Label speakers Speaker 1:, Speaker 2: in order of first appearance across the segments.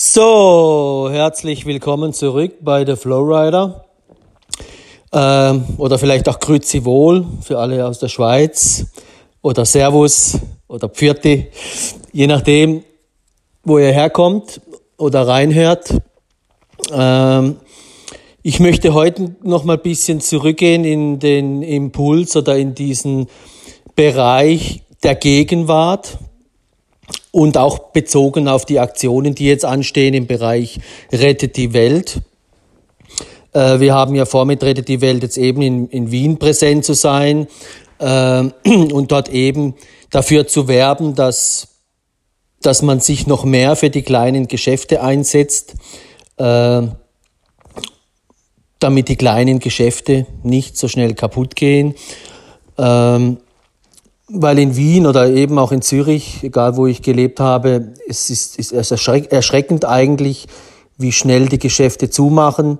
Speaker 1: So, herzlich willkommen zurück bei The Flowrider. Ähm, oder vielleicht auch Grüezi wohl für alle aus der Schweiz. Oder Servus oder Pfirti. Je nachdem, wo ihr herkommt oder reinhört. Ähm, ich möchte heute noch mal ein bisschen zurückgehen in den Impuls oder in diesen Bereich der Gegenwart und auch bezogen auf die Aktionen, die jetzt anstehen im Bereich Rettet die Welt. Äh, wir haben ja vor, mit Rettet die Welt jetzt eben in, in Wien präsent zu sein äh, und dort eben dafür zu werben, dass, dass man sich noch mehr für die kleinen Geschäfte einsetzt, äh, damit die kleinen Geschäfte nicht so schnell kaputt gehen. Ähm, weil in Wien oder eben auch in Zürich, egal wo ich gelebt habe, es ist, ist erschreckend eigentlich, wie schnell die Geschäfte zumachen.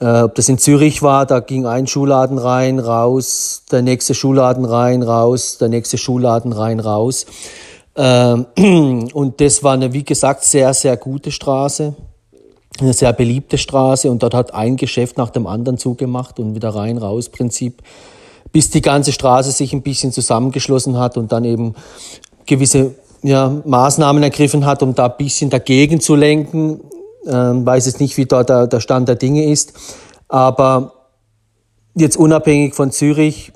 Speaker 1: Äh, ob das in Zürich war, da ging ein Schuhladen rein, raus, der nächste Schuhladen rein, raus, der nächste Schuhladen rein, raus. Ähm, und das war eine, wie gesagt, sehr, sehr gute Straße, eine sehr beliebte Straße und dort hat ein Geschäft nach dem anderen zugemacht und wieder rein, raus Prinzip bis die ganze Straße sich ein bisschen zusammengeschlossen hat und dann eben gewisse ja, Maßnahmen ergriffen hat, um da ein bisschen dagegen zu lenken. Ähm, weiß jetzt nicht, wie dort der, der Stand der Dinge ist. Aber jetzt unabhängig von Zürich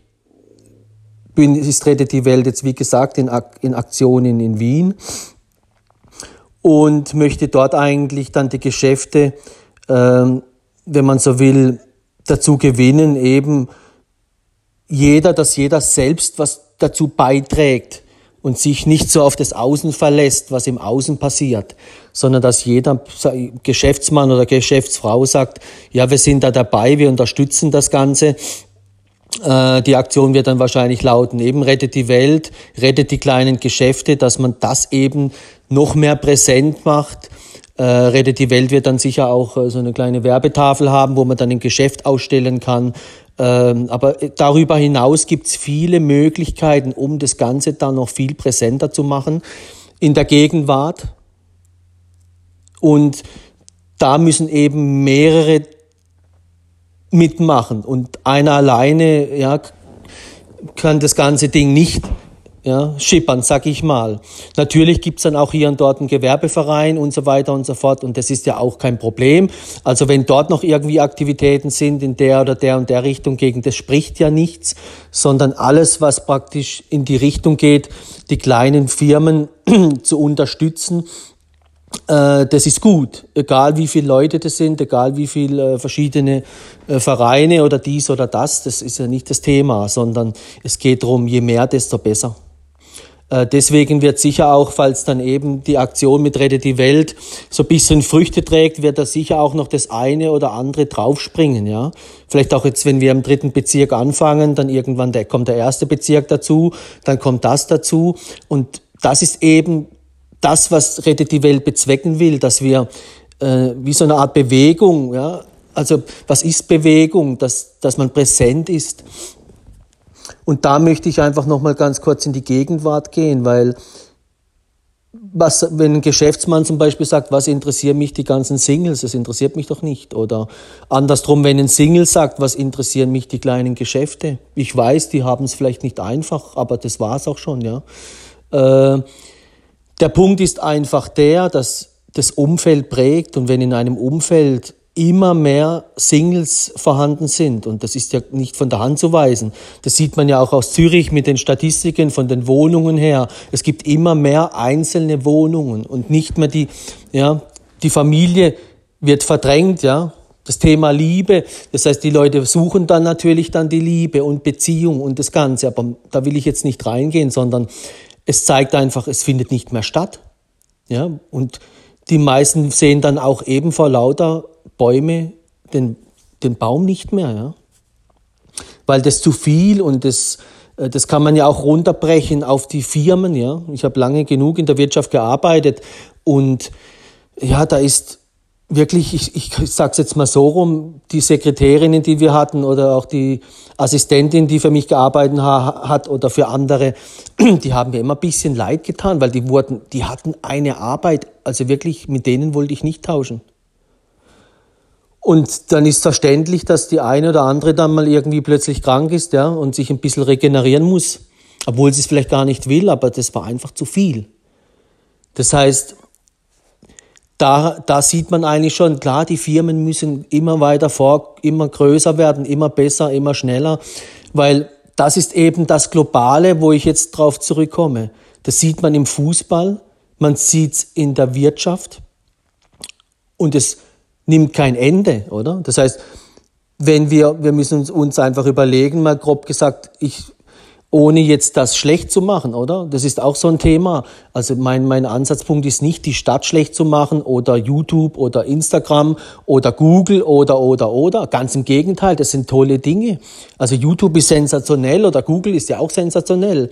Speaker 1: bin, ist Rettet die Welt jetzt, wie gesagt, in, in Aktionen in Wien und möchte dort eigentlich dann die Geschäfte, ähm, wenn man so will, dazu gewinnen, eben jeder, dass jeder selbst was dazu beiträgt und sich nicht so auf das Außen verlässt, was im Außen passiert, sondern dass jeder Geschäftsmann oder Geschäftsfrau sagt, ja, wir sind da dabei, wir unterstützen das Ganze. Äh, die Aktion wird dann wahrscheinlich lauten, eben rettet die Welt, rettet die kleinen Geschäfte, dass man das eben noch mehr präsent macht. Äh, rettet die Welt wird dann sicher auch äh, so eine kleine Werbetafel haben, wo man dann ein Geschäft ausstellen kann, aber darüber hinaus gibt es viele Möglichkeiten, um das Ganze dann noch viel präsenter zu machen in der Gegenwart. Und da müssen eben mehrere mitmachen. Und einer alleine ja, kann das ganze Ding nicht ja, schippern, sag ich mal. Natürlich gibt's dann auch hier und dort einen Gewerbeverein und so weiter und so fort und das ist ja auch kein Problem. Also wenn dort noch irgendwie Aktivitäten sind in der oder der und der Richtung gegen, das spricht ja nichts, sondern alles, was praktisch in die Richtung geht, die kleinen Firmen zu unterstützen, äh, das ist gut, egal wie viele Leute das sind, egal wie viele äh, verschiedene äh, Vereine oder dies oder das, das ist ja nicht das Thema, sondern es geht darum, je mehr, desto besser. Äh, deswegen wird sicher auch, falls dann eben die Aktion mit Rette die Welt so ein bisschen Früchte trägt, wird da sicher auch noch das eine oder andere draufspringen, ja. Vielleicht auch jetzt, wenn wir im dritten Bezirk anfangen, dann irgendwann der, kommt der erste Bezirk dazu, dann kommt das dazu. Und das ist eben das, was Rette die Welt bezwecken will, dass wir äh, wie so eine Art Bewegung, ja, also was ist Bewegung, dass, dass man präsent ist, und da möchte ich einfach nochmal ganz kurz in die Gegenwart gehen, weil was, wenn ein Geschäftsmann zum Beispiel sagt, was interessieren mich die ganzen Singles, das interessiert mich doch nicht. Oder andersrum, wenn ein Single sagt, was interessieren mich die kleinen Geschäfte. Ich weiß, die haben es vielleicht nicht einfach, aber das war's auch schon, ja. Äh, der Punkt ist einfach der, dass das Umfeld prägt und wenn in einem Umfeld immer mehr Singles vorhanden sind. Und das ist ja nicht von der Hand zu weisen. Das sieht man ja auch aus Zürich mit den Statistiken von den Wohnungen her. Es gibt immer mehr einzelne Wohnungen und nicht mehr die, ja, die Familie wird verdrängt, ja. Das Thema Liebe, das heißt, die Leute suchen dann natürlich dann die Liebe und Beziehung und das Ganze. Aber da will ich jetzt nicht reingehen, sondern es zeigt einfach, es findet nicht mehr statt. Ja, und die meisten sehen dann auch eben vor lauter Bäume den, den Baum nicht mehr, ja. Weil das zu viel und das, äh, das kann man ja auch runterbrechen auf die Firmen, ja. Ich habe lange genug in der Wirtschaft gearbeitet und ja, da ist wirklich, ich, ich sage es jetzt mal so rum, die Sekretärinnen, die wir hatten oder auch die Assistentin, die für mich gearbeitet ha hat oder für andere, die haben mir immer ein bisschen leid getan, weil die wurden, die hatten eine Arbeit, also wirklich mit denen wollte ich nicht tauschen. Und dann ist verständlich, dass die eine oder andere dann mal irgendwie plötzlich krank ist, ja, und sich ein bisschen regenerieren muss. Obwohl sie es vielleicht gar nicht will, aber das war einfach zu viel. Das heißt, da, da sieht man eigentlich schon, klar, die Firmen müssen immer weiter vor, immer größer werden, immer besser, immer schneller, weil das ist eben das Globale, wo ich jetzt drauf zurückkomme. Das sieht man im Fußball, man sieht es in der Wirtschaft und es nimmt kein Ende, oder? Das heißt, wenn wir, wir müssen uns einfach überlegen, mal grob gesagt, ich ohne jetzt das schlecht zu machen, oder? Das ist auch so ein Thema. Also mein, mein Ansatzpunkt ist nicht, die Stadt schlecht zu machen oder YouTube oder Instagram oder Google oder, oder, oder. Ganz im Gegenteil, das sind tolle Dinge. Also YouTube ist sensationell oder Google ist ja auch sensationell.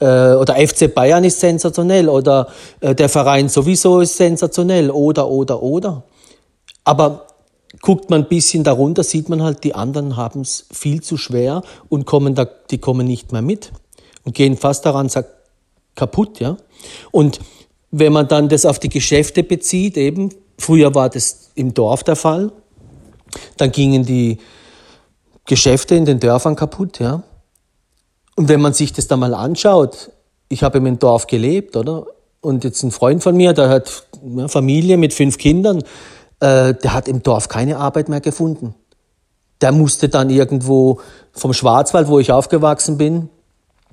Speaker 1: Äh, oder FC Bayern ist sensationell oder äh, der Verein sowieso ist sensationell oder, oder, oder. Aber guckt man ein bisschen darunter, sieht man halt, die anderen haben es viel zu schwer und kommen da, die kommen nicht mehr mit und gehen fast daran sagt, kaputt, ja. Und wenn man dann das auf die Geschäfte bezieht, eben, früher war das im Dorf der Fall, dann gingen die Geschäfte in den Dörfern kaputt, ja. Und wenn man sich das dann mal anschaut, ich habe im Dorf gelebt, oder? Und jetzt ein Freund von mir, der hat Familie mit fünf Kindern, äh, der hat im Dorf keine Arbeit mehr gefunden. Der musste dann irgendwo vom Schwarzwald, wo ich aufgewachsen bin,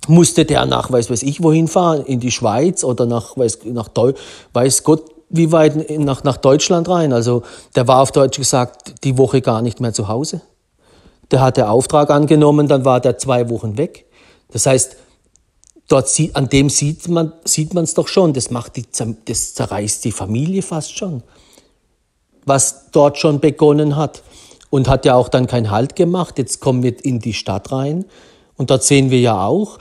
Speaker 1: musste der nach weiß weiß ich wohin fahren, in die Schweiz oder nach weiß, nach Deu weiß Gott wie weit nach, nach Deutschland rein. Also der war auf Deutsch gesagt die Woche gar nicht mehr zu Hause. Der hat der Auftrag angenommen, dann war der zwei Wochen weg. Das heißt, dort sieht, an dem sieht man sieht man doch schon. Das macht die, das zerreißt die Familie fast schon was dort schon begonnen hat und hat ja auch dann keinen Halt gemacht. Jetzt kommen wir in die Stadt rein und dort sehen wir ja auch,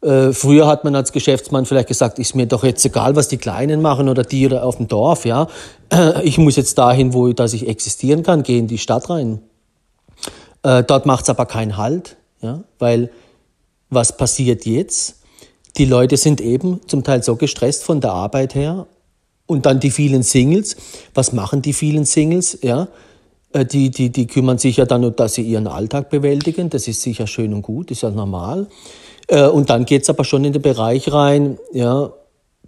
Speaker 1: äh, früher hat man als Geschäftsmann vielleicht gesagt, ist mir doch jetzt egal, was die Kleinen machen oder die auf dem Dorf, ja. Ich muss jetzt dahin, wo dass ich existieren kann, gehe in die Stadt rein. Äh, dort macht es aber keinen Halt, ja, weil was passiert jetzt? Die Leute sind eben zum Teil so gestresst von der Arbeit her und dann die vielen Singles. Was machen die vielen Singles? Ja, äh, die, die, die kümmern sich ja dann, dass sie ihren Alltag bewältigen. Das ist sicher schön und gut, ist ja normal. Äh, und dann geht's aber schon in den Bereich rein, ja,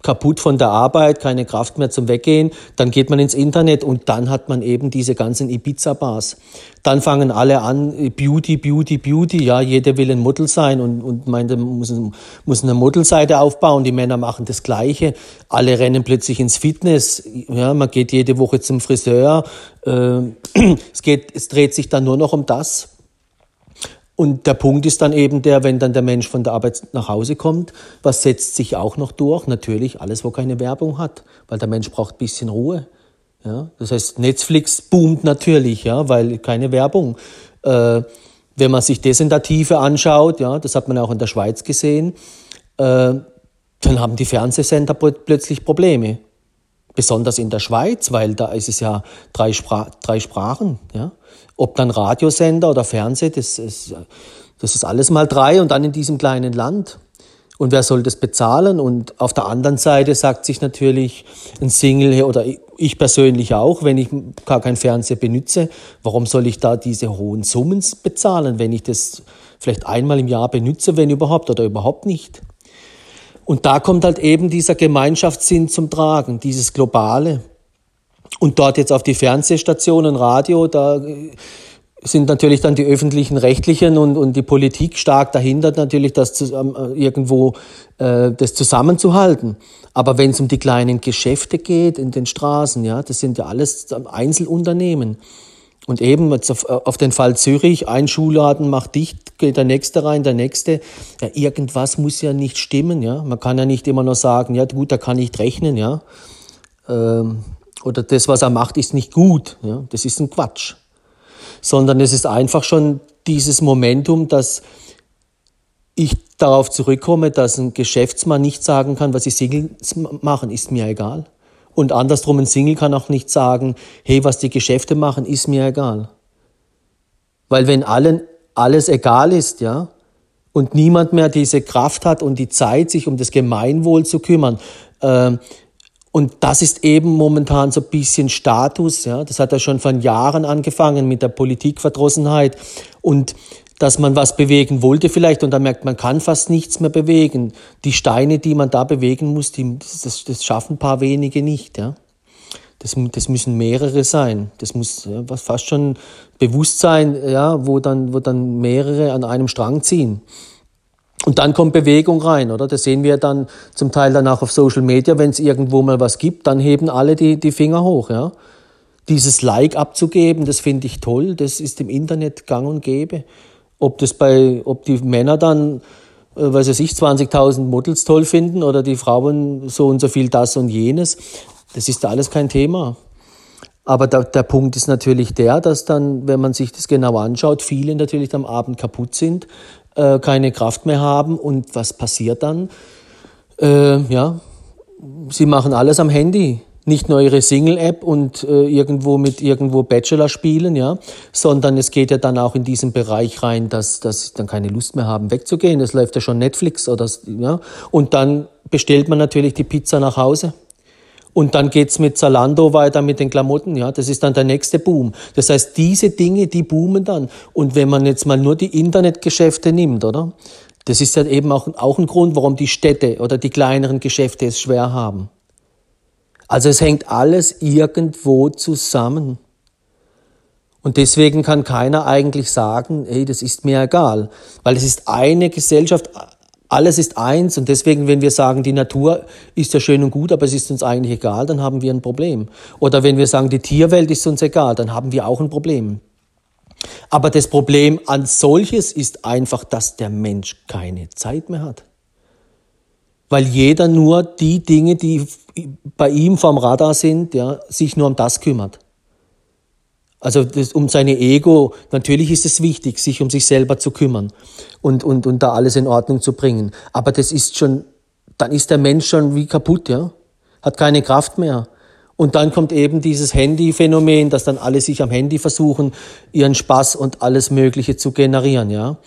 Speaker 1: kaputt von der Arbeit, keine Kraft mehr zum Weggehen, dann geht man ins Internet und dann hat man eben diese ganzen Ibiza-Bars. Dann fangen alle an, Beauty, Beauty, Beauty, ja, jeder will ein Model sein und, und meint, muss, muss eine Modelseite aufbauen, die Männer machen das Gleiche, alle rennen plötzlich ins Fitness, ja, man geht jede Woche zum Friseur, äh, es geht, es dreht sich dann nur noch um das. Und der Punkt ist dann eben der, wenn dann der Mensch von der Arbeit nach Hause kommt, was setzt sich auch noch durch? Natürlich alles, wo keine Werbung hat, weil der Mensch braucht ein bisschen Ruhe. Ja, das heißt, Netflix boomt natürlich, ja, weil keine Werbung. Äh, wenn man sich das anschaut, ja, das hat man auch in der Schweiz gesehen, äh, dann haben die Fernsehsender plötzlich Probleme. Besonders in der Schweiz, weil da ist es ja drei, Spra drei Sprachen. Ja? Ob dann Radiosender oder Fernseh, das ist, das ist alles mal drei und dann in diesem kleinen Land. Und wer soll das bezahlen? Und auf der anderen Seite sagt sich natürlich ein Single oder ich persönlich auch, wenn ich gar kein Fernseher benütze, warum soll ich da diese hohen Summen bezahlen, wenn ich das vielleicht einmal im Jahr benütze, wenn überhaupt oder überhaupt nicht? Und da kommt halt eben dieser Gemeinschaftssinn zum Tragen, dieses Globale. Und dort jetzt auf die Fernsehstationen, Radio, da äh, sind natürlich dann die öffentlichen Rechtlichen und, und die Politik stark dahinter, natürlich das ähm, äh, irgendwo äh, das zusammenzuhalten. Aber wenn es um die kleinen Geschäfte geht in den Straßen, ja, das sind ja alles Einzelunternehmen. Und eben jetzt auf, den Fall Zürich, ein Schulladen macht dicht, geht der nächste rein, der nächste. Ja, irgendwas muss ja nicht stimmen, ja. Man kann ja nicht immer nur sagen, ja gut, da kann nicht rechnen, ja. Ähm, oder das, was er macht, ist nicht gut. Ja? Das ist ein Quatsch. Sondern es ist einfach schon dieses Momentum, dass ich darauf zurückkomme, dass ein Geschäftsmann nicht sagen kann, was die Singles machen, ist mir egal. Und andersrum, ein Single kann auch nicht sagen, hey, was die Geschäfte machen, ist mir egal. Weil wenn allen alles egal ist, ja, und niemand mehr diese Kraft hat und die Zeit, sich um das Gemeinwohl zu kümmern, äh, und das ist eben momentan so ein bisschen Status, ja. Das hat ja schon von Jahren angefangen mit der Politikverdrossenheit und dass man was bewegen wollte vielleicht und dann merkt man kann fast nichts mehr bewegen. Die Steine, die man da bewegen muss, die, das, das schaffen ein paar wenige nicht, ja. Das, das müssen mehrere sein. Das muss ja, fast schon Bewusstsein, ja, wo dann, wo dann mehrere an einem Strang ziehen. Und dann kommt Bewegung rein, oder? Das sehen wir dann zum Teil dann auch auf Social Media, wenn es irgendwo mal was gibt, dann heben alle die, die Finger hoch, ja. Dieses Like abzugeben, das finde ich toll, das ist im Internet gang und gäbe. Ob das bei, ob die Männer dann, äh, weiß ich, 20.000 Models toll finden oder die Frauen so und so viel das und jenes, das ist alles kein Thema. Aber der, der Punkt ist natürlich der, dass dann, wenn man sich das genau anschaut, viele natürlich am Abend kaputt sind, äh, keine Kraft mehr haben. Und was passiert dann? Äh, ja, sie machen alles am Handy. Nicht nur ihre Single-App und äh, irgendwo mit irgendwo Bachelor spielen, ja, sondern es geht ja dann auch in diesen Bereich rein, dass, dass sie dann keine Lust mehr haben, wegzugehen. Es läuft ja schon Netflix oder ja. Und dann bestellt man natürlich die Pizza nach Hause. Und dann geht's mit Zalando weiter mit den Klamotten, ja. Das ist dann der nächste Boom. Das heißt, diese Dinge, die boomen dann. Und wenn man jetzt mal nur die Internetgeschäfte nimmt, oder? Das ist ja eben auch, auch ein Grund, warum die Städte oder die kleineren Geschäfte es schwer haben. Also es hängt alles irgendwo zusammen. Und deswegen kann keiner eigentlich sagen, hey, das ist mir egal. Weil es ist eine Gesellschaft, alles ist eins und deswegen, wenn wir sagen, die Natur ist ja schön und gut, aber es ist uns eigentlich egal, dann haben wir ein Problem. Oder wenn wir sagen, die Tierwelt ist uns egal, dann haben wir auch ein Problem. Aber das Problem an solches ist einfach, dass der Mensch keine Zeit mehr hat. Weil jeder nur die Dinge, die bei ihm vom Radar sind, ja, sich nur um das kümmert. Also das, um seine Ego, natürlich ist es wichtig, sich um sich selber zu kümmern und, und, und da alles in Ordnung zu bringen. Aber das ist schon, dann ist der Mensch schon wie kaputt, ja. Hat keine Kraft mehr. Und dann kommt eben dieses Handy-Phänomen, dass dann alle sich am Handy versuchen, ihren Spaß und alles Mögliche zu generieren, ja.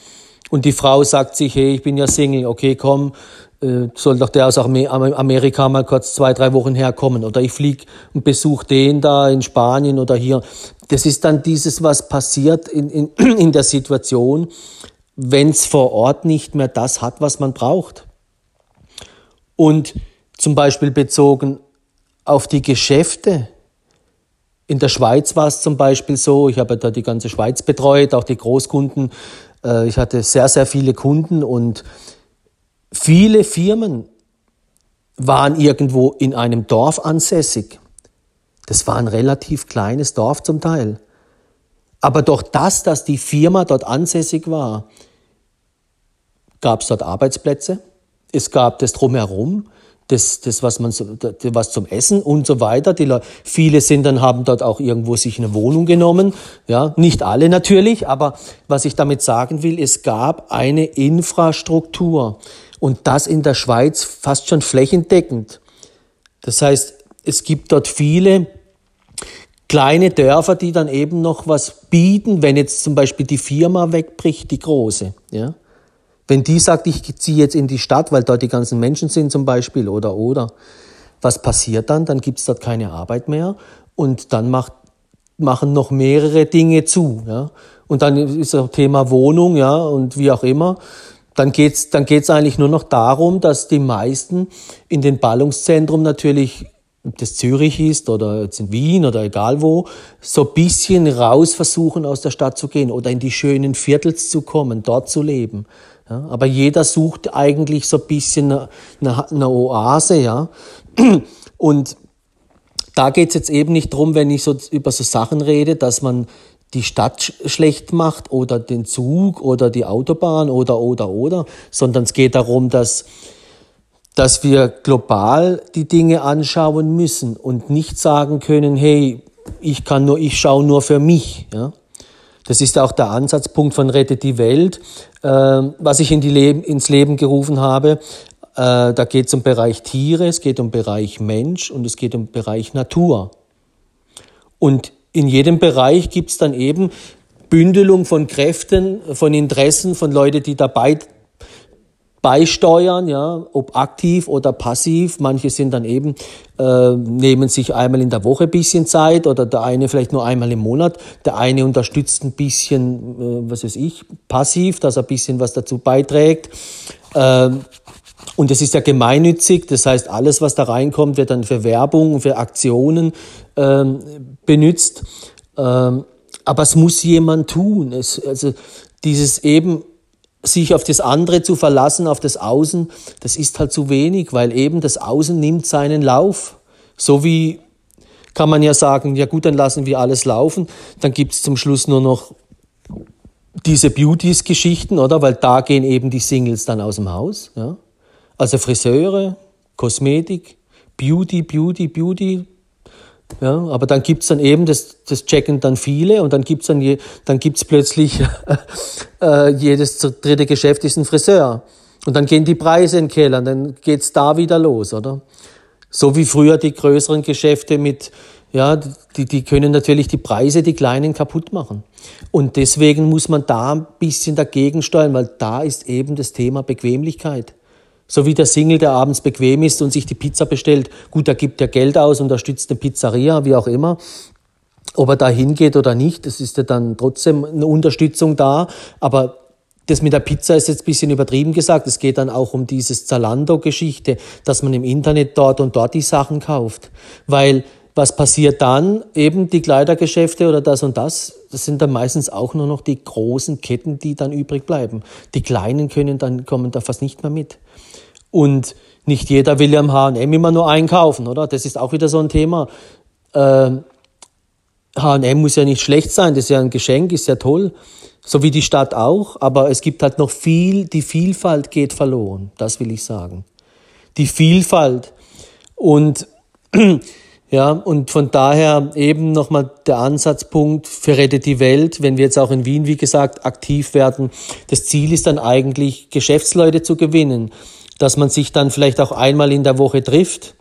Speaker 1: Und die Frau sagt sich, hey, ich bin ja Single, okay, komm, soll doch der aus Amerika mal kurz zwei, drei Wochen herkommen. Oder ich fliege und besuche den da in Spanien oder hier. Das ist dann dieses, was passiert in, in, in der Situation, wenn es vor Ort nicht mehr das hat, was man braucht. Und zum Beispiel bezogen auf die Geschäfte. In der Schweiz war es zum Beispiel so, ich habe da die ganze Schweiz betreut, auch die Großkunden. Äh, ich hatte sehr, sehr viele Kunden und Viele Firmen waren irgendwo in einem Dorf ansässig. Das war ein relativ kleines Dorf zum Teil. Aber durch das, dass die Firma dort ansässig war, gab es dort Arbeitsplätze, es gab das drumherum, das, das was, man was zum Essen und so weiter. Die Leute, viele sind dann, haben dort auch irgendwo sich eine Wohnung genommen. Ja, nicht alle natürlich, aber was ich damit sagen will, es gab eine Infrastruktur. Und das in der Schweiz fast schon flächendeckend. Das heißt, es gibt dort viele kleine Dörfer, die dann eben noch was bieten, wenn jetzt zum Beispiel die Firma wegbricht, die große. Ja? Wenn die sagt, ich ziehe jetzt in die Stadt, weil dort die ganzen Menschen sind zum Beispiel oder oder, was passiert dann? Dann gibt es dort keine Arbeit mehr und dann macht, machen noch mehrere Dinge zu. Ja? Und dann ist das Thema Wohnung ja, und wie auch immer dann geht's dann geht's eigentlich nur noch darum, dass die meisten in den Ballungszentrum natürlich ob das Zürich ist oder jetzt in Wien oder egal wo, so bisschen raus versuchen, aus der Stadt zu gehen oder in die schönen Viertels zu kommen, dort zu leben. Ja, aber jeder sucht eigentlich so bisschen eine, eine Oase, ja. Und da geht's jetzt eben nicht drum, wenn ich so über so Sachen rede, dass man die Stadt schlecht macht oder den Zug oder die Autobahn oder, oder, oder, sondern es geht darum, dass, dass wir global die Dinge anschauen müssen und nicht sagen können, hey, ich kann nur, ich schaue nur für mich, ja. Das ist auch der Ansatzpunkt von Rettet die Welt, äh, was ich in die Leben, ins Leben gerufen habe, Äh, da geht es um Bereich Tiere, es geht um Bereich Mensch und es geht um Bereich Natur. Und in jedem Bereich gibt es dann eben Bündelung von Kräften, von Interessen, von Leuten, die dabei beisteuern, ja, ob aktiv oder passiv. Manche sind dann eben, äh, nehmen sich einmal in der Woche bisschen Zeit oder der eine vielleicht nur einmal im Monat. Der eine unterstützt ein bisschen, äh, was weiß ich, passiv, dass er ein bisschen was dazu beiträgt. Äh, und es ist ja gemeinnützig, das heißt, alles, was da reinkommt, wird dann für Werbung, für Aktionen ähm, benutzt. Ähm, aber es muss jemand tun. Es, also dieses eben sich auf das andere zu verlassen, auf das Außen, das ist halt zu wenig, weil eben das Außen nimmt seinen Lauf. So wie kann man ja sagen, ja gut, dann lassen wir alles laufen, dann gibt's zum Schluss nur noch diese Beauties-Geschichten, oder? Weil da gehen eben die Singles dann aus dem Haus. Ja? Also Friseure, Kosmetik, Beauty, Beauty, Beauty, ja, aber dann gibt's dann eben, das, das checken dann viele und dann gibt's dann, je, dann gibt's plötzlich äh, jedes dritte Geschäft ist ein Friseur. Und dann gehen die Preise in den Keller und dann geht's da wieder los, oder? So wie früher die größeren Geschäfte mit, ja, die, die können natürlich die Preise, die kleinen kaputt machen. Und deswegen muss man da ein bisschen dagegen steuern, weil da ist eben das Thema Bequemlichkeit. So wie der Single, der abends bequem ist und sich die Pizza bestellt. Gut, da gibt er Geld aus, unterstützt eine Pizzeria, wie auch immer. Ob er da hingeht oder nicht, das ist ja dann trotzdem eine Unterstützung da. Aber das mit der Pizza ist jetzt ein bisschen übertrieben gesagt. Es geht dann auch um dieses Zalando-Geschichte, dass man im Internet dort und dort die Sachen kauft. Weil was passiert dann? Eben die Kleidergeschäfte oder das und das, das sind dann meistens auch nur noch die großen Ketten, die dann übrig bleiben. Die kleinen können dann, kommen da fast nicht mehr mit. Und nicht jeder will ja im H&M immer nur einkaufen, oder? Das ist auch wieder so ein Thema. H&M muss ja nicht schlecht sein, das ist ja ein Geschenk, ist ja toll. So wie die Stadt auch, aber es gibt halt noch viel, die Vielfalt geht verloren, das will ich sagen. Die Vielfalt. Und ja, und von daher eben nochmal der Ansatzpunkt für Rette die Welt, wenn wir jetzt auch in Wien, wie gesagt, aktiv werden. Das Ziel ist dann eigentlich, Geschäftsleute zu gewinnen, dass man sich dann vielleicht auch einmal in der Woche trifft.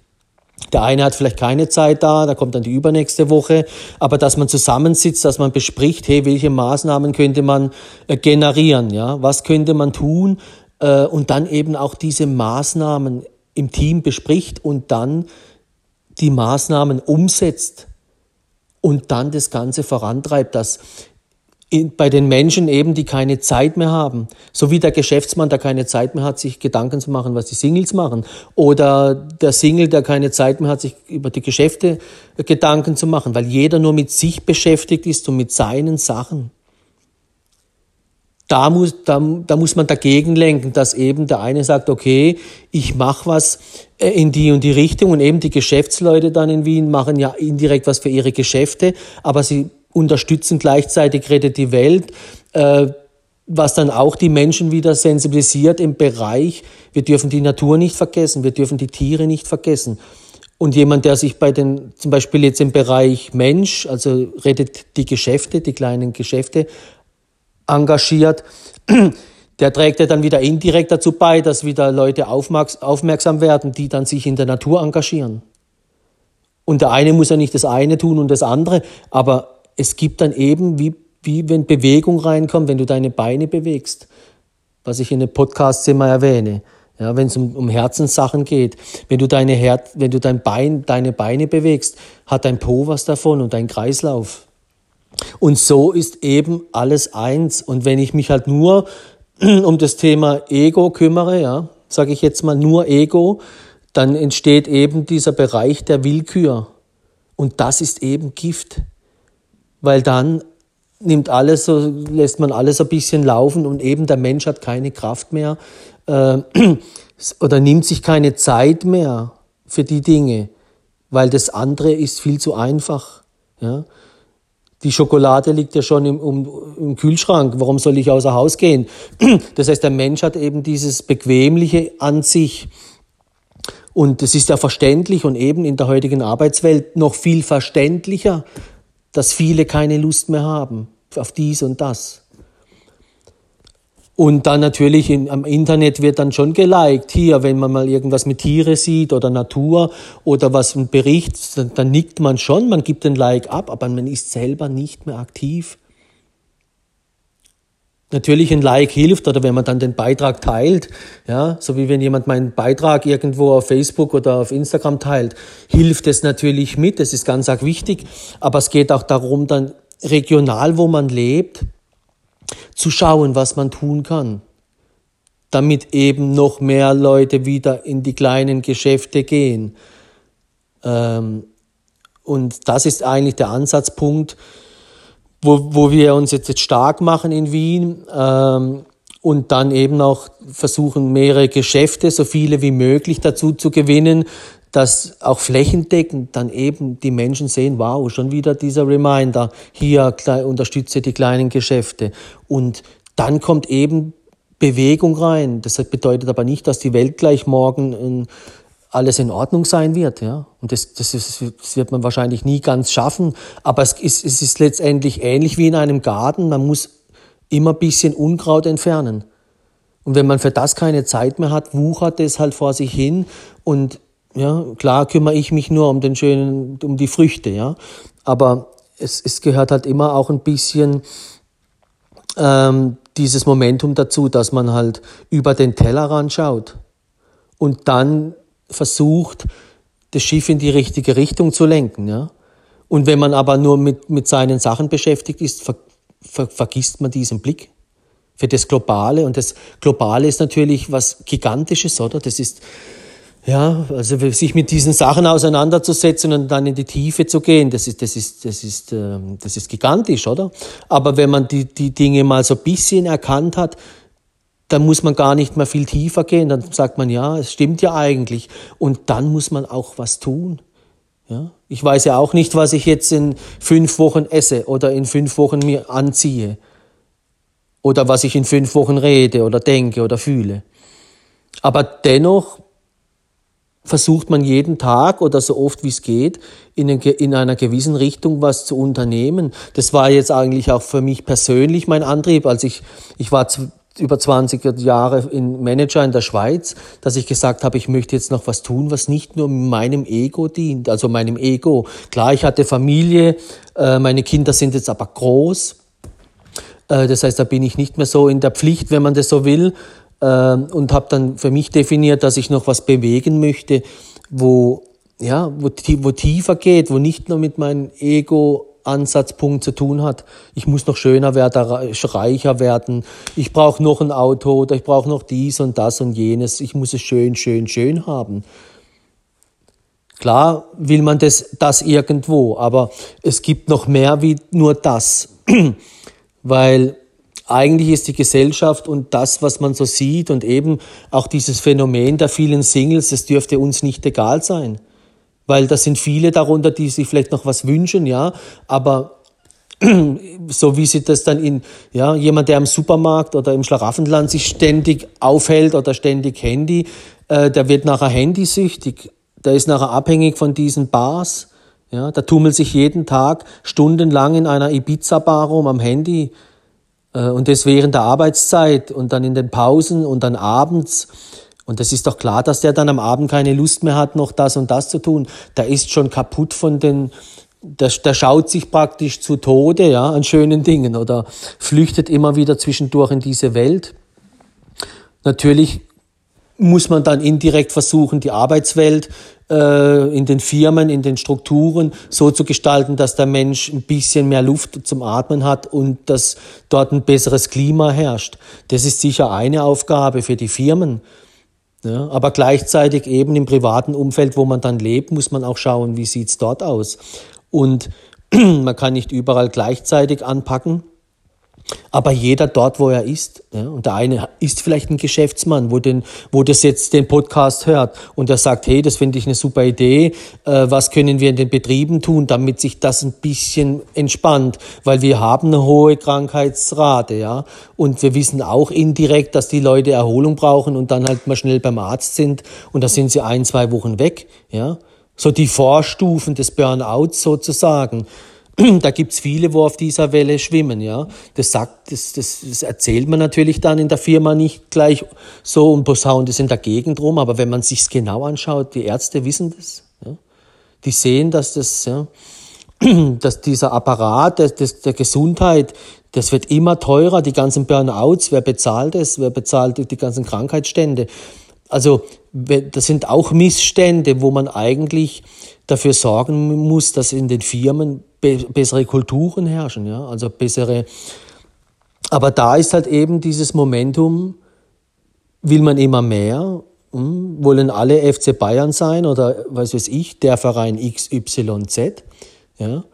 Speaker 1: Der eine hat vielleicht keine Zeit da, da kommt dann die übernächste Woche, aber dass man zusammensitzt, dass man bespricht, hey, welche Maßnahmen könnte man äh, generieren, ja, was könnte man tun? Äh, und dann eben auch diese Maßnahmen im Team bespricht und dann die Maßnahmen umsetzt und dann das Ganze vorantreibt, dass bei den Menschen eben, die keine Zeit mehr haben, so wie der Geschäftsmann, der keine Zeit mehr hat, sich Gedanken zu machen, was die Singles machen, oder der Single, der keine Zeit mehr hat, sich über die Geschäfte Gedanken zu machen, weil jeder nur mit sich beschäftigt ist und mit seinen Sachen. Da muss, da, da muss man dagegen lenken, dass eben der eine sagt, okay, ich mache was äh, in die und die Richtung. Und eben die Geschäftsleute dann in Wien machen ja indirekt was für ihre Geschäfte, aber sie unterstützen gleichzeitig Rettet die Welt, äh, was dann auch die Menschen wieder sensibilisiert im Bereich, wir dürfen die Natur nicht vergessen, wir dürfen die Tiere nicht vergessen. Und jemand, der sich bei den, zum Beispiel jetzt im Bereich Mensch, also rettet die Geschäfte, die kleinen Geschäfte, engagiert, der trägt ja dann wieder indirekt dazu bei, dass wieder Leute aufmerksam werden, die dann sich in der Natur engagieren. Und der eine muss ja nicht das eine tun und das andere, aber es gibt dann eben, wie, wie wenn Bewegung reinkommt, wenn du deine Beine bewegst, was ich in den Podcasts immer erwähne. Ja, wenn es um, um Herzenssachen geht, wenn du deine Her wenn du dein Bein, deine Beine bewegst, hat dein Po was davon und dein Kreislauf. Und so ist eben alles eins. Und wenn ich mich halt nur um das Thema Ego kümmere, ja, sage ich jetzt mal nur Ego, dann entsteht eben dieser Bereich der Willkür. Und das ist eben Gift. Weil dann nimmt alles so, lässt man alles ein bisschen laufen und eben der Mensch hat keine Kraft mehr äh, oder nimmt sich keine Zeit mehr für die Dinge, weil das andere ist viel zu einfach. Ja? Die Schokolade liegt ja schon im, um, im Kühlschrank. Warum soll ich außer Haus gehen? Das heißt, der Mensch hat eben dieses Bequemliche an sich. Und es ist ja verständlich und eben in der heutigen Arbeitswelt noch viel verständlicher, dass viele keine Lust mehr haben auf dies und das. Und dann natürlich in, am Internet wird dann schon geliked. Hier, wenn man mal irgendwas mit Tiere sieht oder Natur oder was ein Bericht, dann, dann nickt man schon, man gibt den Like ab, aber man ist selber nicht mehr aktiv. Natürlich ein Like hilft oder wenn man dann den Beitrag teilt, ja, so wie wenn jemand meinen Beitrag irgendwo auf Facebook oder auf Instagram teilt, hilft es natürlich mit, das ist ganz arg wichtig, aber es geht auch darum, dann regional, wo man lebt, zu schauen, was man tun kann, damit eben noch mehr Leute wieder in die kleinen Geschäfte gehen. Ähm, und das ist eigentlich der Ansatzpunkt, wo, wo wir uns jetzt stark machen in Wien ähm, und dann eben auch versuchen, mehrere Geschäfte, so viele wie möglich dazu zu gewinnen, dass auch flächendeckend dann eben die Menschen sehen, wow, schon wieder dieser Reminder, hier unterstütze die kleinen Geschäfte. Und dann kommt eben Bewegung rein. Das bedeutet aber nicht, dass die Welt gleich morgen ähm, alles in Ordnung sein wird. Ja? Und das, das, ist, das wird man wahrscheinlich nie ganz schaffen. Aber es ist, es ist letztendlich ähnlich wie in einem Garten. Man muss immer ein bisschen Unkraut entfernen. Und wenn man für das keine Zeit mehr hat, wuchert es halt vor sich hin und ja, klar kümmere ich mich nur um den schönen, um die Früchte, ja. Aber es, es gehört halt immer auch ein bisschen ähm, dieses Momentum dazu, dass man halt über den Tellerrand schaut und dann versucht, das Schiff in die richtige Richtung zu lenken, ja. Und wenn man aber nur mit, mit seinen Sachen beschäftigt ist, ver, ver, vergisst man diesen Blick für das Globale. Und das Globale ist natürlich was Gigantisches, oder? Das ist, ja, also sich mit diesen Sachen auseinanderzusetzen und dann in die Tiefe zu gehen, das ist, das ist, das ist, ähm, das ist gigantisch, oder? Aber wenn man die, die Dinge mal so ein bisschen erkannt hat, dann muss man gar nicht mehr viel tiefer gehen. Dann sagt man, ja, es stimmt ja eigentlich. Und dann muss man auch was tun. Ja? Ich weiß ja auch nicht, was ich jetzt in fünf Wochen esse oder in fünf Wochen mir anziehe. Oder was ich in fünf Wochen rede oder denke oder fühle. Aber dennoch versucht man jeden Tag oder so oft wie es geht, in, in einer gewissen Richtung was zu unternehmen. Das war jetzt eigentlich auch für mich persönlich mein Antrieb, als ich, ich war über 20 Jahre in Manager in der Schweiz, dass ich gesagt habe, ich möchte jetzt noch was tun, was nicht nur meinem Ego dient, also meinem Ego. Klar, ich hatte Familie, äh, meine Kinder sind jetzt aber groß. Äh, das heißt, da bin ich nicht mehr so in der Pflicht, wenn man das so will. Ähm, und habe dann für mich definiert, dass ich noch was bewegen möchte, wo ja, wo, wo tiefer geht, wo nicht nur mit meinem Ego Ansatzpunkt zu tun hat. Ich muss noch schöner werden, reicher werden. Ich brauche noch ein Auto oder ich brauche noch dies und das und jenes. Ich muss es schön, schön, schön haben. Klar will man das, das irgendwo, aber es gibt noch mehr wie nur das. Weil eigentlich ist die Gesellschaft und das, was man so sieht und eben auch dieses Phänomen der vielen Singles, das dürfte uns nicht egal sein. Weil da sind viele darunter, die sich vielleicht noch was wünschen, ja, aber so wie sie das dann in, ja, jemand, der im Supermarkt oder im Schlaraffenland sich ständig aufhält oder ständig Handy, äh, der wird nachher handysüchtig, der ist nachher abhängig von diesen Bars, ja, der tummelt sich jeden Tag stundenlang in einer Ibiza-Bar rum am Handy, äh, und das während der Arbeitszeit und dann in den Pausen und dann abends. Und das ist doch klar, dass der dann am Abend keine Lust mehr hat, noch das und das zu tun. Der ist schon kaputt von den, der, der schaut sich praktisch zu Tode, ja, an schönen Dingen oder flüchtet immer wieder zwischendurch in diese Welt. Natürlich muss man dann indirekt versuchen, die Arbeitswelt äh, in den Firmen, in den Strukturen so zu gestalten, dass der Mensch ein bisschen mehr Luft zum Atmen hat und dass dort ein besseres Klima herrscht. Das ist sicher eine Aufgabe für die Firmen. Ja, aber gleichzeitig eben im privaten Umfeld, wo man dann lebt, muss man auch schauen, wie sieht's dort aus. Und man kann nicht überall gleichzeitig anpacken. Aber jeder dort, wo er ist, ja, und der eine ist vielleicht ein Geschäftsmann, wo, den, wo das jetzt den Podcast hört und er sagt, hey, das finde ich eine super Idee, äh, was können wir in den Betrieben tun, damit sich das ein bisschen entspannt, weil wir haben eine hohe Krankheitsrate, ja, und wir wissen auch indirekt, dass die Leute Erholung brauchen und dann halt mal schnell beim Arzt sind. Und da sind sie ein, zwei Wochen weg, ja, so die Vorstufen des Burnouts sozusagen. da gibt's viele, wo auf dieser Welle schwimmen, ja. Das sagt, das, das, das erzählt man natürlich dann in der Firma nicht gleich so und posaunt es in der Gegend rum, aber wenn man sich's genau anschaut, die Ärzte wissen das, ja. Die sehen, dass das, ja, dass dieser Apparat der, der Gesundheit, das wird immer teurer, die ganzen Burnouts, wer bezahlt es, wer bezahlt die ganzen Krankheitsstände. Also das sind auch Missstände, wo man eigentlich dafür sorgen muss, dass in den Firmen be bessere Kulturen herrschen, ja, also bessere. Aber da ist halt eben dieses Momentum, will man immer mehr, hm, wollen alle FC Bayern sein oder was weiß ich, der Verein XYZ, ja.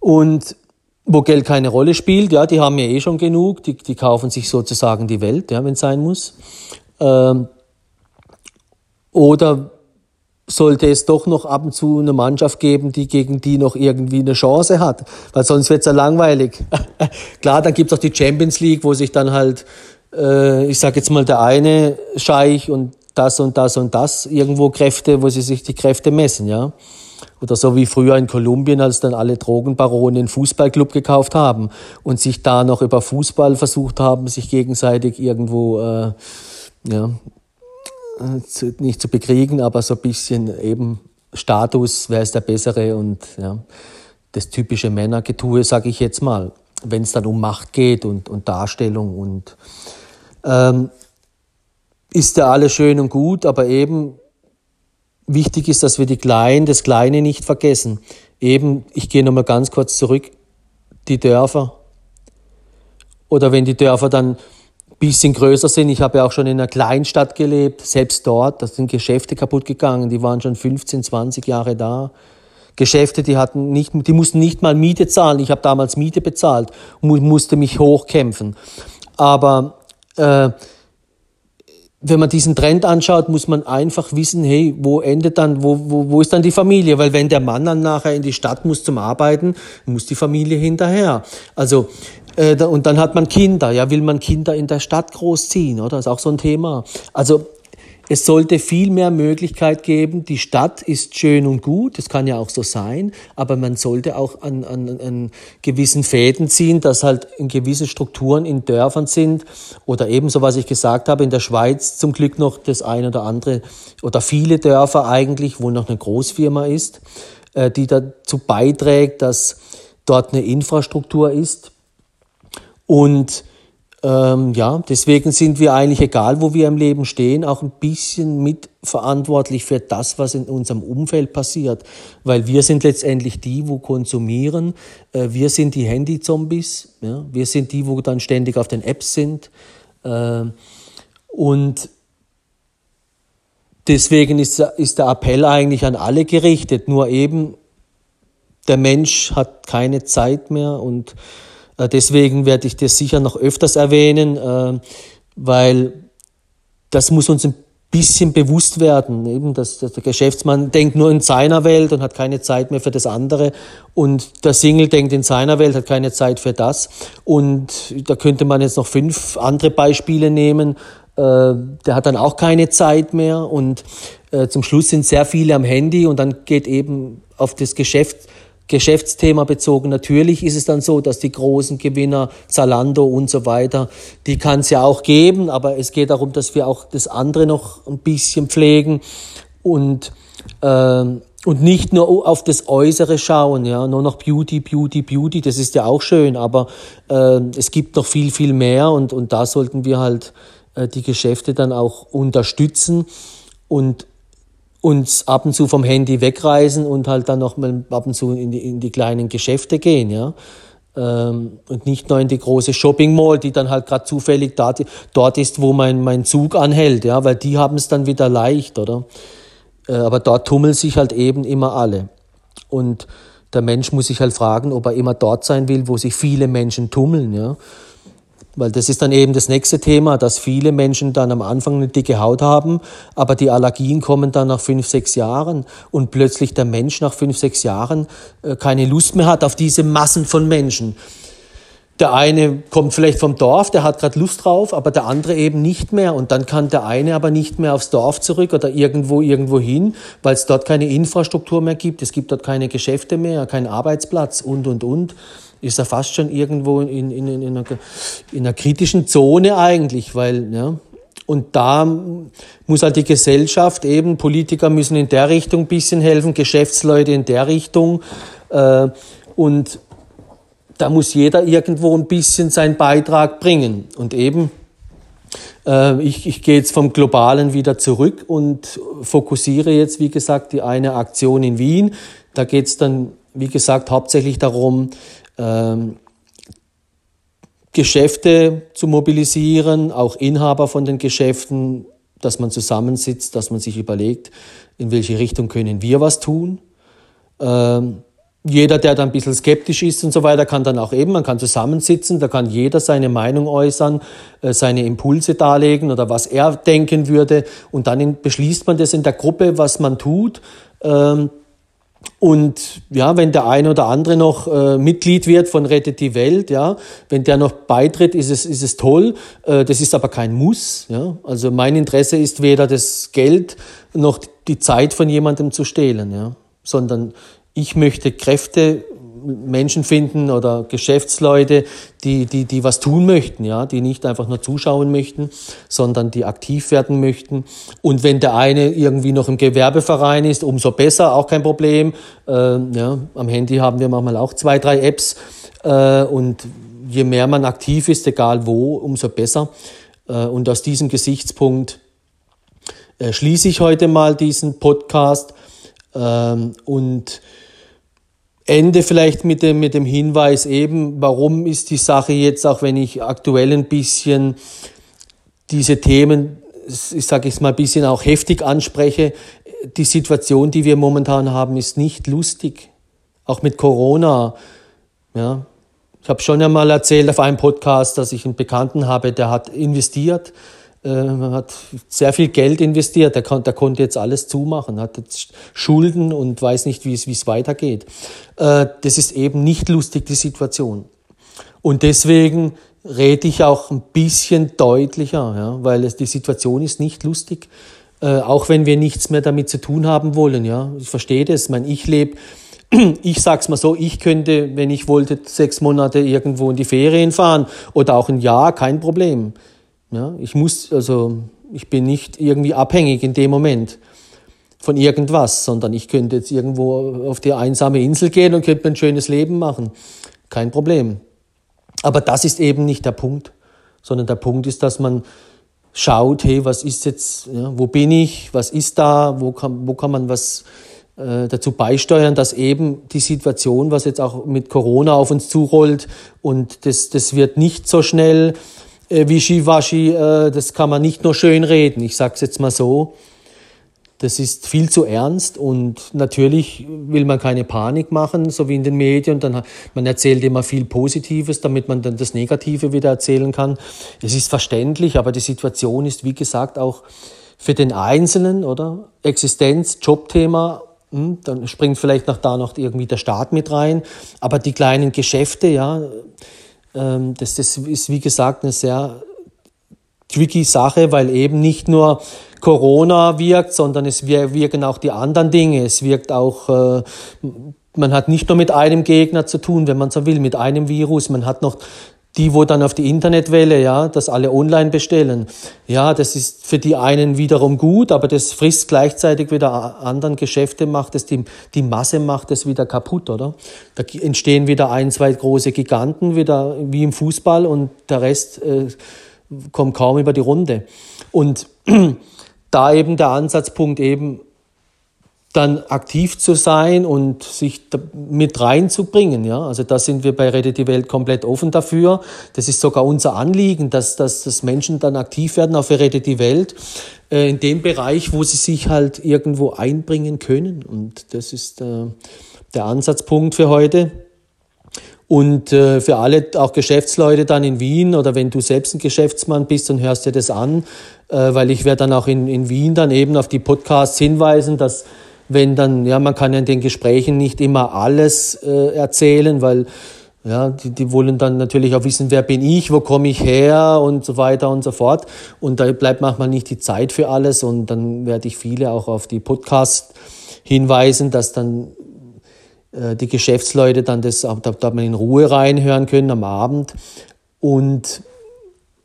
Speaker 1: Und wo Geld keine Rolle spielt, ja, die haben ja eh schon genug, die, die kaufen sich sozusagen die Welt, ja, wenn es sein muss. Ähm, oder sollte es doch noch ab und zu eine Mannschaft geben, die gegen die noch irgendwie eine Chance hat, weil sonst wird's ja langweilig. Klar, dann gibt's auch die Champions League, wo sich dann halt, äh, ich sag jetzt mal, der eine Scheich und das und das und das irgendwo Kräfte, wo sie sich die Kräfte messen, ja. Oder so wie früher in Kolumbien, als dann alle Drogenbaronen einen Fußballclub gekauft haben und sich da noch über Fußball versucht haben, sich gegenseitig irgendwo äh, ja, nicht zu bekriegen, aber so ein bisschen eben Status, wer ist der Bessere und ja, das typische Männergetue, sage ich jetzt mal, wenn es dann um Macht geht und, und Darstellung und ähm, ist ja alles schön und gut, aber eben wichtig ist, dass wir die Kleinen, das Kleine nicht vergessen. Eben, ich gehe nochmal ganz kurz zurück, die Dörfer. Oder wenn die Dörfer dann bisschen größer sind. Ich habe ja auch schon in einer Kleinstadt gelebt, selbst dort, da sind Geschäfte kaputt gegangen, die waren schon 15, 20 Jahre da. Geschäfte, die hatten nicht, die mussten nicht mal Miete zahlen. Ich habe damals Miete bezahlt und musste mich hochkämpfen. Aber äh, wenn man diesen Trend anschaut, muss man einfach wissen, hey, wo endet dann, wo, wo, wo ist dann die Familie? Weil wenn der Mann dann nachher in die Stadt muss zum Arbeiten, muss die Familie hinterher. Also äh, und dann hat man Kinder. Ja, will man Kinder in der Stadt großziehen, oder? Das ist auch so ein Thema. Also es sollte viel mehr Möglichkeit geben. Die Stadt ist schön und gut, das kann ja auch so sein, aber man sollte auch an, an, an gewissen Fäden ziehen, dass halt in gewissen Strukturen in Dörfern sind oder ebenso, was ich gesagt habe, in der Schweiz zum Glück noch das eine oder andere oder viele Dörfer eigentlich, wo noch eine Großfirma ist, äh, die dazu beiträgt, dass dort eine Infrastruktur ist, und ähm, ja, deswegen sind wir eigentlich, egal wo wir im Leben stehen, auch ein bisschen mitverantwortlich für das, was in unserem Umfeld passiert. Weil wir sind letztendlich die, wo konsumieren. Äh, wir sind die Handy-Zombies. Ja? Wir sind die, wo dann ständig auf den Apps sind. Äh, und deswegen ist, ist der Appell eigentlich an alle gerichtet. Nur eben, der Mensch hat keine Zeit mehr und deswegen werde ich das sicher noch öfters erwähnen, äh, weil das muss uns ein bisschen bewusst werden. Eben, dass, der Geschäftsmann denkt nur in seiner Welt und hat keine Zeit mehr für das andere. Und der Single denkt in seiner Welt, hat keine Zeit für das. Und da könnte man jetzt noch fünf andere Beispiele nehmen. Äh, der hat dann auch keine Zeit mehr. Und zum Schluss sind sehr viele am Handy und dann geht eben auf das Geschäft Geschäftsthema bezogen. Natürlich ist es dann so, dass die großen Gewinner, Zalando und so weiter, die kann es ja auch geben, aber es geht darum, dass wir auch das andere noch ein bisschen pflegen und äh, und nicht nur auf das Äußere schauen, ja, nur noch Beauty, Beauty, Beauty, das ist ja auch schön, aber äh, es gibt noch viel, viel mehr und, und da sollten wir halt äh, die Geschäfte dann auch unterstützen und uns ab und zu vom Handy wegreisen und halt dann noch mal ab und zu in die, in die kleinen Geschäfte gehen, ja. Ähm, und nicht nur in die große Shopping Mall, die dann halt gerade zufällig dort, dort ist, wo mein, mein Zug anhält, ja, weil die haben es dann wieder leicht, oder? Äh, aber dort tummeln sich halt eben immer alle. Und der Mensch muss sich halt fragen, ob er immer dort sein will, wo sich viele Menschen tummeln, ja. Weil das ist dann eben das nächste Thema, dass viele Menschen dann am Anfang eine dicke Haut haben, aber die Allergien kommen dann nach fünf, sechs Jahren und plötzlich der Mensch nach fünf, sechs Jahren äh, keine Lust mehr hat auf diese Massen von Menschen. der eine kommt vielleicht vom Dorf, der hat gerade Lust drauf, aber der andere eben nicht mehr. Und dann kann der eine aber nicht mehr aufs Dorf zurück oder irgendwo irgendwo hin, weil es dort keine Infrastruktur mehr gibt. Es gibt dort keine Geschäfte mehr, keinen Arbeitsplatz und und und. Ist er fast schon irgendwo in, in, in, einer, in einer kritischen Zone eigentlich, weil ja, und da muss halt die Gesellschaft eben, Politiker müssen in der Richtung ein bisschen helfen, Geschäftsleute in der Richtung. Äh, und da muss jeder irgendwo ein bisschen seinen Beitrag bringen. Und eben, äh, ich, ich gehe jetzt vom Globalen wieder zurück und fokussiere jetzt, wie gesagt, die eine Aktion in Wien. Da geht es dann, wie gesagt, hauptsächlich darum, Geschäfte zu mobilisieren, auch Inhaber von den Geschäften, dass man zusammensitzt, dass man sich überlegt, in welche Richtung können wir was tun. Ähm, jeder, der dann ein bisschen skeptisch ist und so weiter, kann dann auch eben, man kann zusammensitzen, da kann jeder seine Meinung äußern, äh, seine Impulse darlegen oder was er denken würde und dann beschließt man das in der Gruppe, was man tut. Ähm, und ja, wenn der eine oder andere noch äh, Mitglied wird von Rettet die Welt, ja, wenn der noch beitritt, ist es, ist es toll. Äh, das ist aber kein Muss. Ja. Also mein Interesse ist weder das Geld noch die Zeit von jemandem zu stehlen, ja, sondern ich möchte Kräfte, Menschen finden oder Geschäftsleute, die, die, die was tun möchten, ja, die nicht einfach nur zuschauen möchten, sondern die aktiv werden möchten. Und wenn der eine irgendwie noch im Gewerbeverein ist, umso besser, auch kein Problem. Äh, ja, am Handy haben wir manchmal auch zwei, drei Apps. Äh, und je mehr man aktiv ist, egal wo, umso besser. Äh, und aus diesem Gesichtspunkt äh, schließe ich heute mal diesen Podcast. Ähm, und Ende vielleicht mit dem, mit dem Hinweis eben, warum ist die Sache jetzt, auch wenn ich aktuell ein bisschen diese Themen, ich sage es mal ein bisschen auch heftig anspreche, die Situation, die wir momentan haben, ist nicht lustig. Auch mit Corona. Ja. Ich habe schon einmal erzählt auf einem Podcast, dass ich einen Bekannten habe, der hat investiert man äh, hat sehr viel Geld investiert, der, kann, der konnte jetzt alles zumachen, hat jetzt Schulden und weiß nicht, wie es, weitergeht. Äh, das ist eben nicht lustig, die Situation. Und deswegen rede ich auch ein bisschen deutlicher, ja, weil es, die Situation ist nicht lustig, äh, auch wenn wir nichts mehr damit zu tun haben wollen. Ja. Ich verstehe das, ich, meine, ich lebe ich sag's mal so, ich könnte, wenn ich wollte, sechs Monate irgendwo in die Ferien fahren oder auch ein Jahr, kein Problem. Ja, ich muss, also ich bin nicht irgendwie abhängig in dem Moment von irgendwas, sondern ich könnte jetzt irgendwo auf die einsame Insel gehen und könnte mir ein schönes Leben machen. Kein Problem. Aber das ist eben nicht der Punkt, sondern der Punkt ist, dass man schaut, hey, was ist jetzt, ja, wo bin ich, was ist da, wo kann, wo kann man was äh, dazu beisteuern, dass eben die Situation, was jetzt auch mit Corona auf uns zurollt und das, das wird nicht so schnell äh, Wischiwaschi, äh, das kann man nicht nur schön reden. Ich sage es jetzt mal so. Das ist viel zu ernst und natürlich will man keine Panik machen, so wie in den Medien. Dann, man erzählt immer viel Positives, damit man dann das Negative wieder erzählen kann. Es ist verständlich, aber die Situation ist, wie gesagt, auch für den Einzelnen, oder? Existenz, Jobthema, hm, dann springt vielleicht noch da noch irgendwie der Staat mit rein. Aber die kleinen Geschäfte, ja, ähm, das, das ist, wie gesagt, eine sehr tricky Sache, weil eben nicht nur Corona wirkt, sondern es wirken auch die anderen Dinge. Es wirkt auch, äh, man hat nicht nur mit einem Gegner zu tun, wenn man so will, mit einem Virus. Man hat noch die, wo dann auf die Internetwelle, ja, das alle online bestellen. Ja, das ist für die einen wiederum gut, aber das frisst gleichzeitig wieder anderen Geschäfte, macht es die, die Masse macht es wieder kaputt, oder? Da entstehen wieder ein, zwei große Giganten, wieder wie im Fußball und der Rest äh, kommt kaum über die Runde. Und da eben der Ansatzpunkt eben dann aktiv zu sein und sich mit reinzubringen. Ja? Also da sind wir bei Rede die Welt komplett offen dafür. Das ist sogar unser Anliegen, dass, dass, dass Menschen dann aktiv werden auf Rede die Welt äh, in dem Bereich, wo sie sich halt irgendwo einbringen können. Und das ist äh, der Ansatzpunkt für heute. Und äh, für alle, auch Geschäftsleute dann in Wien oder wenn du selbst ein Geschäftsmann bist und hörst dir das an, äh, weil ich werde dann auch in, in Wien dann eben auf die Podcasts hinweisen, dass wenn dann, ja, man kann ja in den Gesprächen nicht immer alles äh, erzählen, weil Ja, die, die wollen dann natürlich auch wissen, wer bin ich, wo komme ich her und so weiter und so fort. Und da bleibt manchmal nicht die Zeit für alles. Und dann werde ich viele auch auf die Podcasts hinweisen, dass dann äh, die Geschäftsleute dann das, da, da man in Ruhe reinhören können am Abend und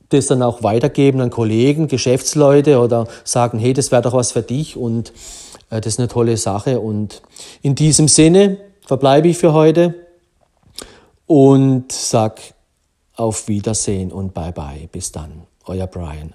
Speaker 1: das dann auch weitergeben an Kollegen, Geschäftsleute oder sagen, hey, das wäre doch was für dich und das ist eine tolle Sache. Und in diesem Sinne verbleibe ich für heute und sag auf Wiedersehen und bye bye. Bis dann. Euer Brian.